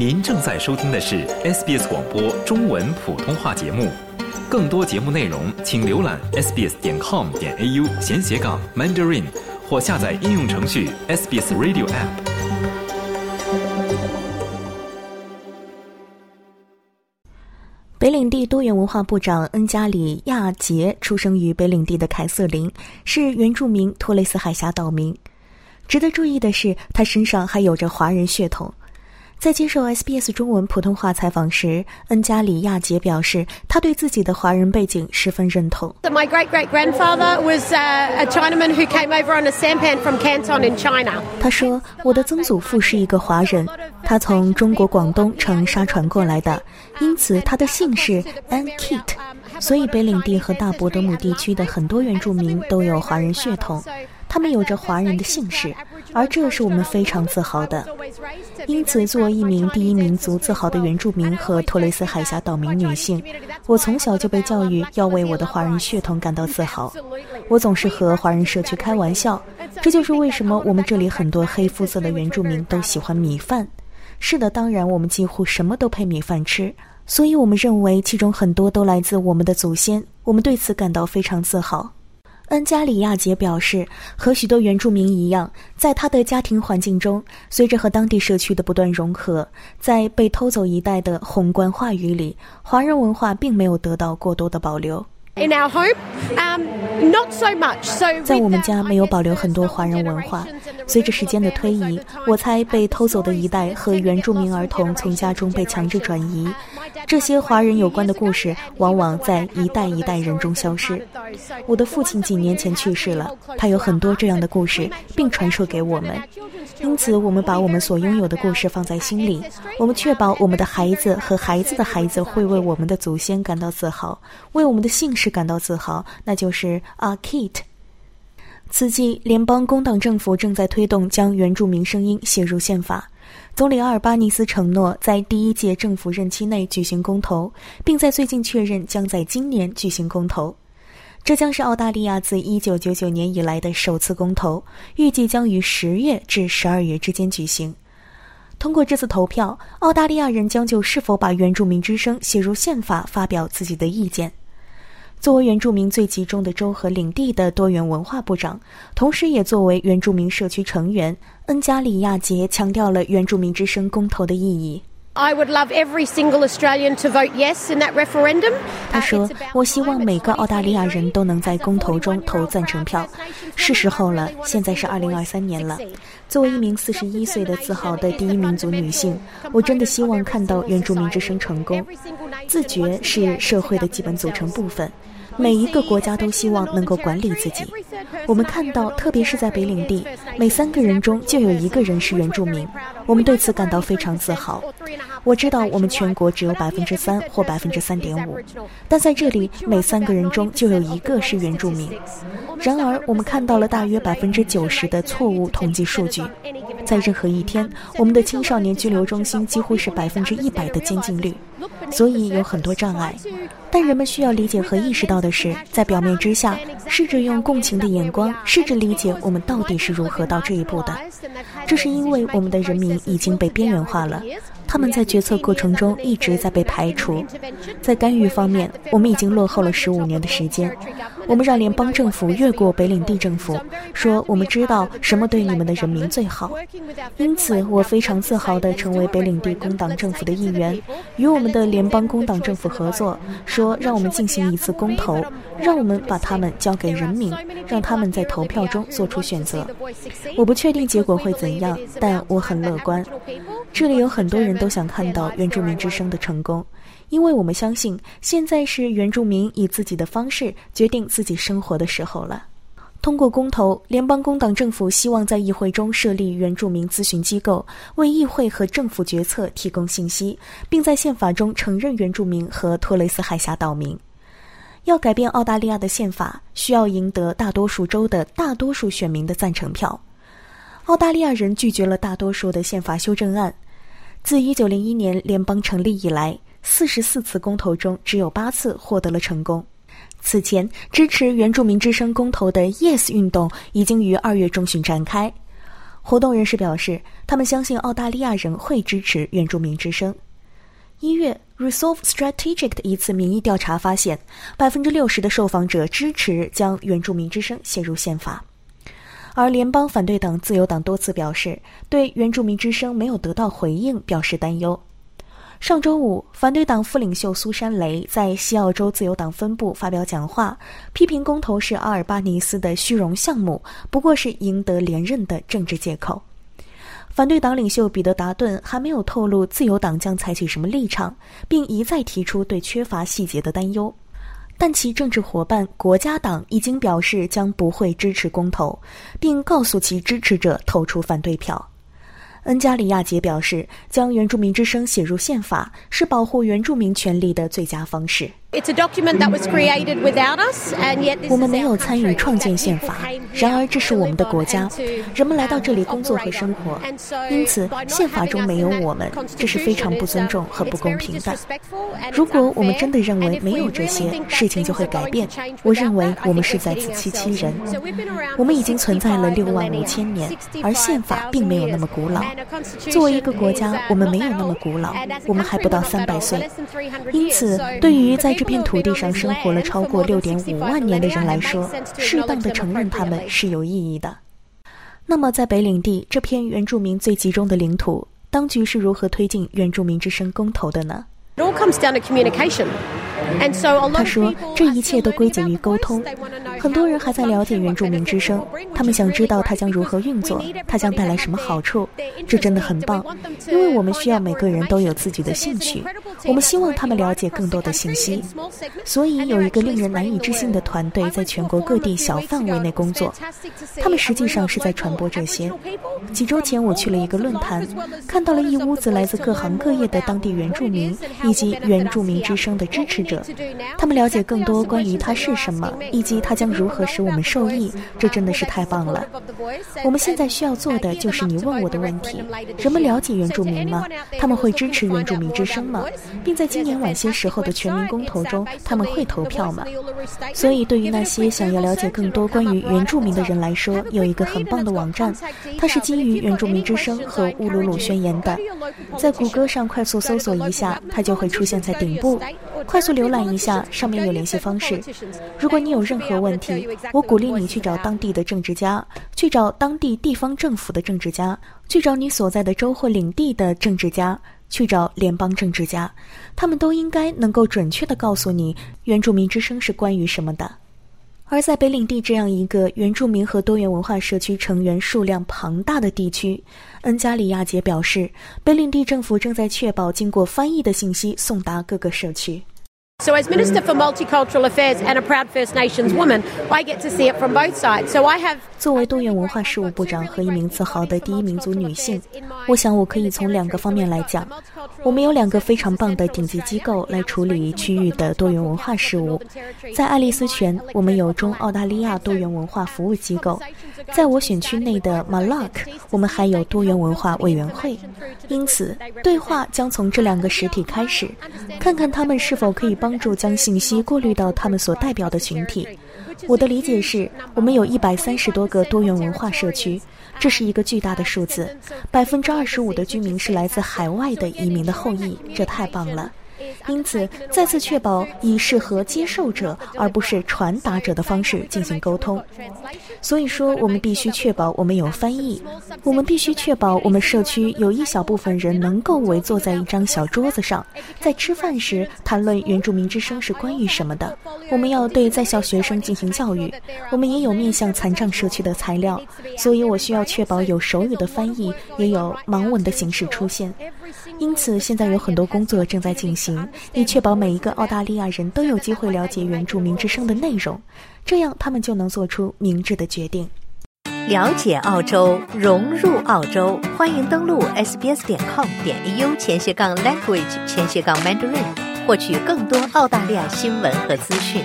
您正在收听的是 SBS 广播中文普通话节目，更多节目内容请浏览 sbs 点 com 点 au 闲斜杠 mandarin 或下载应用程序 SBS Radio App。北领地多元文化部长恩加里亚杰出生于北领地的凯瑟琳，是原住民托雷斯海峡岛民。值得注意的是，他身上还有着华人血统。在接受 SBS 中文普通话采访时，恩加里亚杰表示，他对自己的华人背景十分认同。My great great grandfather was a Chinaman who came over on a sampan from Canton in China。他说，我的曾祖父是一个华人，他从中国广东乘沙船过来的，因此他的姓氏 Ankit。所以北领地和大伯德姆地区的很多原住民都有华人血统。他们有着华人的姓氏，而这是我们非常自豪的。因此，作为一名第一民族自豪的原住民和托雷斯海峡岛民女性，我从小就被教育要为我的华人血统感到自豪。我总是和华人社区开玩笑，这就是为什么我们这里很多黑肤色的原住民都喜欢米饭。是的，当然，我们几乎什么都配米饭吃，所以我们认为其中很多都来自我们的祖先。我们对此感到非常自豪。恩加里亚杰表示，和许多原住民一样，在他的家庭环境中，随着和当地社区的不断融合，在被偷走一代的宏观话语里，华人文化并没有得到过多的保留。In our home, um, not so much. So 在我们家没有保留很多华人文化。随着时间的推移，我猜被偷走的一代和原住民儿童从家中被强制转移，这些华人有关的故事往往在一代一代人中消失。我的父亲几年前去世了，他有很多这样的故事，并传授给我们。因此，我们把我们所拥有的故事放在心里。我们确保我们的孩子和孩子的孩子会为我们的祖先感到自豪，为我们的姓氏感到自豪，那就是阿 Kit。此际，联邦工党政府正在推动将原住民声音写入宪法。总理阿尔巴尼斯承诺在第一届政府任期内举行公投，并在最近确认将在今年举行公投。这将是澳大利亚自1999年以来的首次公投，预计将于十月至十二月之间举行。通过这次投票，澳大利亚人将就是否把原住民之声写入宪法发表自己的意见。作为原住民最集中的州和领地的多元文化部长，同时也作为原住民社区成员，恩加里亚杰强调了原住民之声公投的意义。I would love every single Australian to vote yes in that referendum. 他说：“我希望每个澳大利亚人都能在公投中投赞成票。是时候了，现在是二零二三年了。作为一名四十一岁的自豪的第一民族女性，我真的希望看到原住民之声成功。自觉是社会的基本组成部分。”每一个国家都希望能够管理自己。我们看到，特别是在北领地，每三个人中就有一个人是原住民。我们对此感到非常自豪。我知道我们全国只有百分之三或百分之三点五，但在这里，每三个人中就有一个是原住民。然而，我们看到了大约百分之九十的错误统计数据。在任何一天，我们的青少年拘留中心几乎是百分之一百的监禁率，所以有很多障碍。但人们需要理解和意识到的是，在表面之下，试着用共情的眼光，试着理解我们到底是如何到这一步的。这是因为我们的人民已经被边缘化了。他们在决策过程中一直在被排除，在干预方面，我们已经落后了十五年的时间。我们让联邦政府越过北领地政府，说我们知道什么对你们的人民最好。因此，我非常自豪地成为北领地工党政府的一员，与我们的联邦工党政府合作，说让我们进行一次公投，让我们把他们交给人民，让他们在投票中做出选择。我不确定结果会怎样，但我很乐观。这里有很多人都想看到原住民之声的成功，因为我们相信现在是原住民以自己的方式决定自己生活的时候了。通过公投，联邦工党政府希望在议会中设立原住民咨询机构，为议会和政府决策提供信息，并在宪法中承认原住民和托雷斯海峡岛民。要改变澳大利亚的宪法，需要赢得大多数州的大多数选民的赞成票。澳大利亚人拒绝了大多数的宪法修正案。自1901年联邦成立以来，44次公投中只有八次获得了成功。此前，支持原住民之声公投的 Yes 运动已经于二月中旬展开。活动人士表示，他们相信澳大利亚人会支持原住民之声。一月，Resolve Strategic 的一次民意调查发现，百分之六十的受访者支持将原住民之声写入宪法，而联邦反对党自由党多次表示对原住民之声没有得到回应表示担忧。上周五，反对党副领袖苏珊·雷在西澳洲自由党分部发表讲话，批评公投是阿尔巴尼斯的虚荣项目，不过是赢得连任的政治借口。反对党领袖彼得·达顿还没有透露自由党将采取什么立场，并一再提出对缺乏细节的担忧。但其政治伙伴国家党已经表示将不会支持公投，并告诉其支持者投出反对票。恩加里亚杰表示，将原住民之声写入宪法是保护原住民权利的最佳方式。我们没有参与创建宪法，然而这是我们的国家，人们来到这里工作和生活，因此宪法中没有我们，这是非常不尊重和不公平的。如果我们真的认为没有这些事情就会改变，我认为我们是在自欺欺人。我们已经存在了六万五千年，而宪法并没有那么古老。作为一个国家，我们没有那么古老，我们还不到三百岁。因此，对于在这片土地上生活了超过六点五万年的人来说，适当的承认他们是有意义的。那么，在北领地这片原住民最集中的领土，当局是如何推进原住民之声公投的呢？他说：“这一切都归结于沟通。很多人还在了解原住民之声，他们想知道它将如何运作，它将带来什么好处。这真的很棒，因为我们需要每个人都有自己的兴趣。我们希望他们了解更多的信息。所以有一个令人难以置信的团队在全国各地小范围内工作，他们实际上是在传播这些。几周前我去了一个论坛，看到了一屋子来自各行各业的当地原住民以及原住民之声的支持者。”者他们了解更多关于它是什么，以及它将如何使我们受益，这真的是太棒了。我们现在需要做的就是你问我的问题：人们了解原住民吗？他们会支持原住民之声吗？并在今年晚些时候的全民公投中，他们会投票吗？所以，对于那些想要了解更多关于原住民的人来说，有一个很棒的网站，它是基于原住民之声和乌鲁鲁宣言的。在谷歌上快速搜索一下，它就会出现在顶部。快速浏览一下，上面有联系方式。如果你有任何问题，我鼓励你去找当地的政治家，去找当地地方政府的政治家，去找你所在的州或领地的政治家，去找联邦政治家，他们都应该能够准确地告诉你原住民之声是关于什么的。而在北领地这样一个原住民和多元文化社区成员数量庞大的地区，恩加里亚杰表示，北领地政府正在确保经过翻译的信息送达各个社区。So, as Minister for Multicultural Affairs and a proud First Nations woman, I get to see it from both sides. So, I have. 作为多元文化事务部长和一名自豪的第一民族女性，我想我可以从两个方面来讲。我们有两个非常棒的顶级机构来处理区域的多元文化事务。在爱丽丝泉，我们有中澳大利亚多元文化服务机构；在我选区内的 Malak，我们还有多元文化委员会。因此，对话将从这两个实体开始，看看他们是否可以帮助将信息过滤到他们所代表的群体。我的理解是，我们有一百三十多个多元文化社区，这是一个巨大的数字。百分之二十五的居民是来自海外的移民的后裔，这太棒了。因此，再次确保以适合接受者而不是传达者的方式进行沟通。所以说，我们必须确保我们有翻译。我们必须确保我们社区有一小部分人能够围坐在一张小桌子上，在吃饭时谈论原住民之声是关于什么的。我们要对在校学生进行教育。我们也有面向残障社区的材料，所以我需要确保有手语的翻译，也有盲文的形式出现。因此，现在有很多工作正在进行，以确保每一个澳大利亚人都有机会了解原住民之声的内容，这样他们就能做出明智的决定。了解澳洲，融入澳洲，欢迎登录 sbs 点 com 点 au 前斜杠 language 前斜杠 mandarin，获取更多澳大利亚新闻和资讯。